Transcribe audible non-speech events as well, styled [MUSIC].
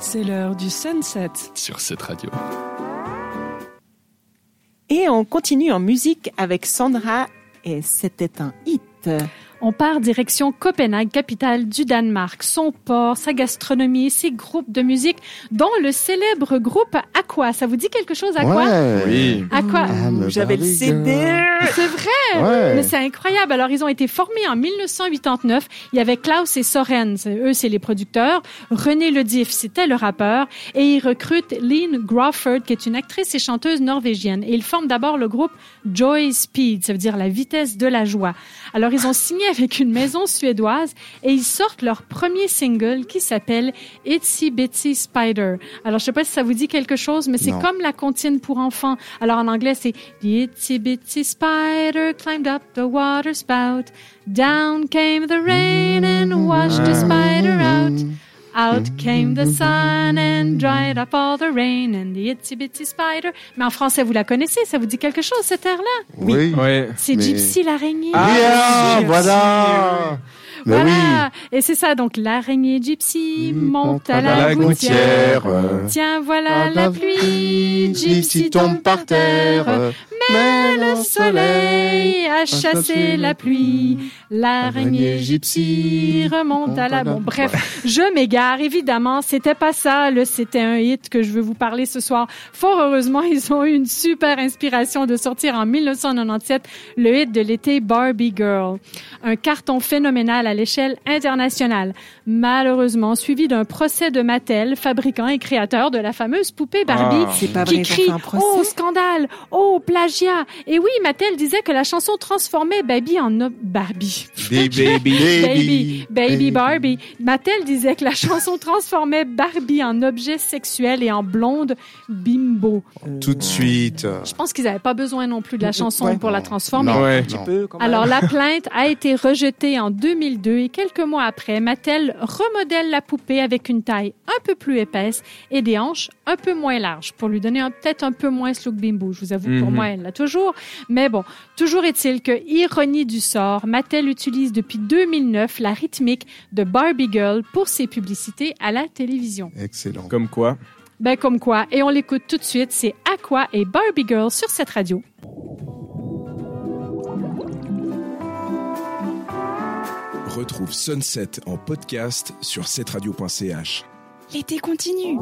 C'est l'heure du sunset. sur cette radio. Et on continue en musique avec Sandra et c'était un hit. On part direction Copenhague, capitale du Danemark. Son port, sa gastronomie, ses groupes de musique, dont le célèbre groupe Aqua. Ça vous dit quelque chose, Aqua? Ouais. Oui. Aqua. I'm a J'avais le CD. C'est vrai, Ouais. mais c'est incroyable. Alors, ils ont été formés en 1989. Il y avait Klaus et Soren, eux, c'est les producteurs. René Ledif, c'était le rappeur. Et ils recrutent Lynn Crawford, qui est une actrice et chanteuse norvégienne. Et ils forment d'abord le groupe Joy Speed, ça veut dire la vitesse de la joie. Alors, ils ont signé [LAUGHS] avec une maison suédoise et ils sortent leur premier single qui s'appelle Itsy Bitsy Spider. Alors, je sais pas si ça vous dit quelque chose, mais c'est comme la comptine pour enfants. Alors, en anglais, c'est itsy bitsy spider climbed up the water spout. Down came the rain and washed the spider out. Out came the sun and dried up all the rain and the itsy bitsy spider. Mais en français, vous la connaissez, ça vous dit quelque chose, cette air-là? Oui. Ouais. C'est Mais- Gypsy l'araignée. Ah, Gypsy. voilà. Mais voilà. oui. Et c'est ça, donc l'araignée Gypsy monte à la, gouttière. Tiens, voilà à la pluie, Gypsy tombe par terre. Mais le soleil a chassé la pluie. L'araignée gypsy remonte à la... Bon, bref, [LAUGHS] je m'égare. Évidemment, c'était pas ça. Là, c'était un hit que je veux vous parler ce soir. Fort heureusement, [LAUGHS] ils ont eu une super inspiration de sortir en 1997 le hit de l'été Barbie Girl. Un carton phénoménal à l'échelle internationale. Malheureusement, suivi d'un procès de Mattel, fabricant et créateur de la fameuse poupée Barbie Ah. Qui vrai, crie. Oh scandale, oh plagiat. Et oui, Mattel disait que la chanson transformait Baby en ob- Barbie. [LAUGHS] Baby. Baby, baby Barbie. Mattel disait que la chanson transformait Barbie en objet sexuel et en blonde bimbo. Tout de suite. Je pense qu'ils n'avaient pas besoin non plus de la chanson Ouais. pour la transformer. Non, Ouais. non. peu, quand même. Alors la [LAUGHS] plainte a été rejetée en 2002 et quelques mois après, Mattel remodèle la poupée avec une taille un peu plus épaisse et des hanches un peu moins larges pour lui donner un- peut-être un peu moins ce look bimbo. Je vous avoue pour Mhm. moi, elle l'a toujours. Mais bon, toujours est-il que, ironie du sort, Mattel utilise depuis 2009 la rythmique de Barbie Girl pour ses publicités à la télévision. Excellent. Comme quoi? Ben comme quoi, et on l'écoute tout de suite, c'est Aqua et Barbie Girl sur cette radio. Retrouve Sunset en podcast sur cetteradio.ch. L'été continue.